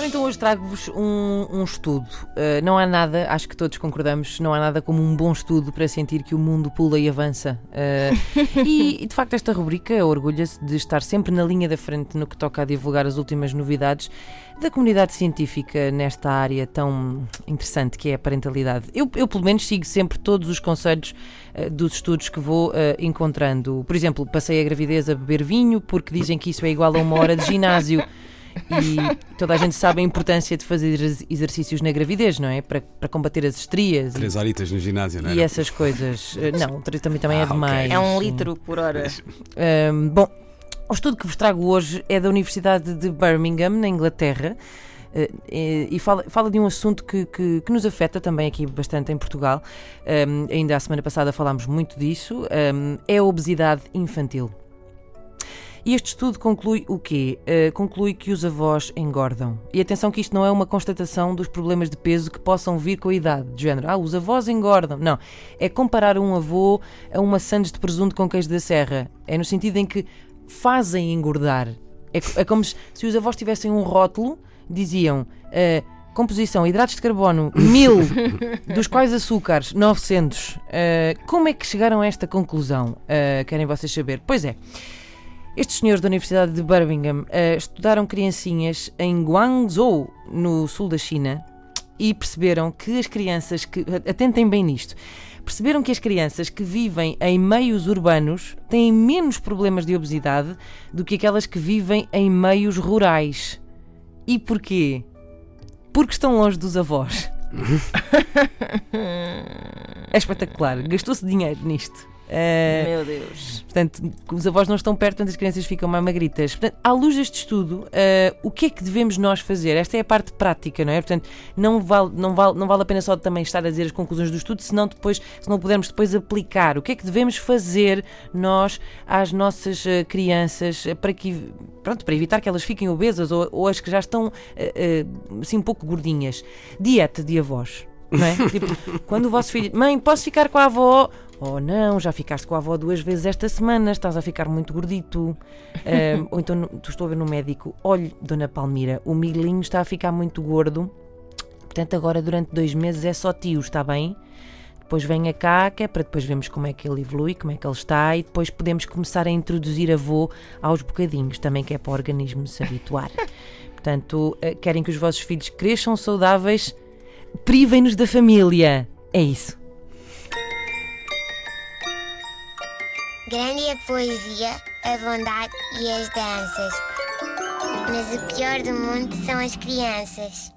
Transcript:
Ora, então hoje trago-vos um, um estudo. Uh, não há nada, acho que todos concordamos, não há nada como um bom estudo para sentir que o mundo pula e avança. Uh, e, de facto, esta rubrica orgulha-se de estar sempre na linha da frente no que toca a divulgar as últimas novidades da comunidade científica nesta área tão interessante que é a parentalidade. Eu, eu pelo menos, sigo sempre todos os conselhos uh, dos estudos que vou encontrando. Por exemplo, passei a gravidez a beber vinho porque dizem que isso é igual a uma hora de ginásio. E toda a gente sabe a importância de fazer exercícios na gravidez, não é? Para, para combater as estrias. Três horitas no ginásio, não é? E essas coisas. Eh, não, também, também é ah, é demais. Okay. É um litro por hora. Um, bom, o estudo que vos trago hoje é da Universidade de Birmingham, na Inglaterra. Uh, e fala, fala de um assunto que, que, que, nos afeta também aqui bastante em Portugal. Um, ainda a semana passada falámos muito disso. Um, é a obesidade infantil. E este estudo conclui o quê? Uh, conclui que os avós engordam. E atenção que isto não é uma constatação dos problemas de peso que possam vir com a idade, de género, ah, os avós engordam. Não. É comparar um avô a uma sandes de presunto com queijo da serra. É no sentido em que fazem engordar. É, é como se, se os avós tivessem um rótulo, diziam. Uh, Composição, hidratos de carbono, mil, dos quais açúcares, 900. Uh, como é que chegaram a esta conclusão? Uh, querem vocês saber? Pois é. Estes senhores da Universidade de Birmingham uh, estudaram criancinhas em Guangzhou, no sul da China, e perceberam que as crianças que. Atentem bem nisto. Perceberam que as crianças que vivem em meios urbanos têm menos problemas de obesidade do que aquelas que vivem em meios rurais. E porquê? Porque estão longe dos avós. é espetacular. Gastou-se dinheiro nisto. Uh, Meu Deus. Portanto, os avós não estão perto, portanto as crianças ficam mais magritas. Portanto, à luz deste estudo, uh, o que é que devemos nós fazer? Esta é a parte prática, não é? Portanto, não vale, não vale, não vale a pena só também estar a dizer as conclusões do estudo, senão depois, se não pudermos depois aplicar. O que é que devemos fazer nós às nossas uh, crianças para que, pronto, para evitar que elas fiquem obesas ou, ou as que já estão assim um pouco gordinhas? Dieta de avós. Não é? tipo, quando o vosso filho, mãe, posso ficar com a avó? Oh não, já ficaste com a avó duas vezes esta semana, estás a ficar muito gordito. Ou então tu estou a ver no médico, olhe, Dona Palmira, o Miguelinho está a ficar muito gordo, portanto agora durante dois meses é só tio, está bem? Depois venha cá, que é para depois vermos como é que ele evolui, como é que ele está, e depois podemos começar a introduzir avô aos bocadinhos, também que é para o organismo se habituar. Portanto, eh, querem que os vossos filhos cresçam saudáveis, privem-nos da família. É isso. Grande é a poesia, a bondade e as danças. Mas o pior do mundo são as crianças.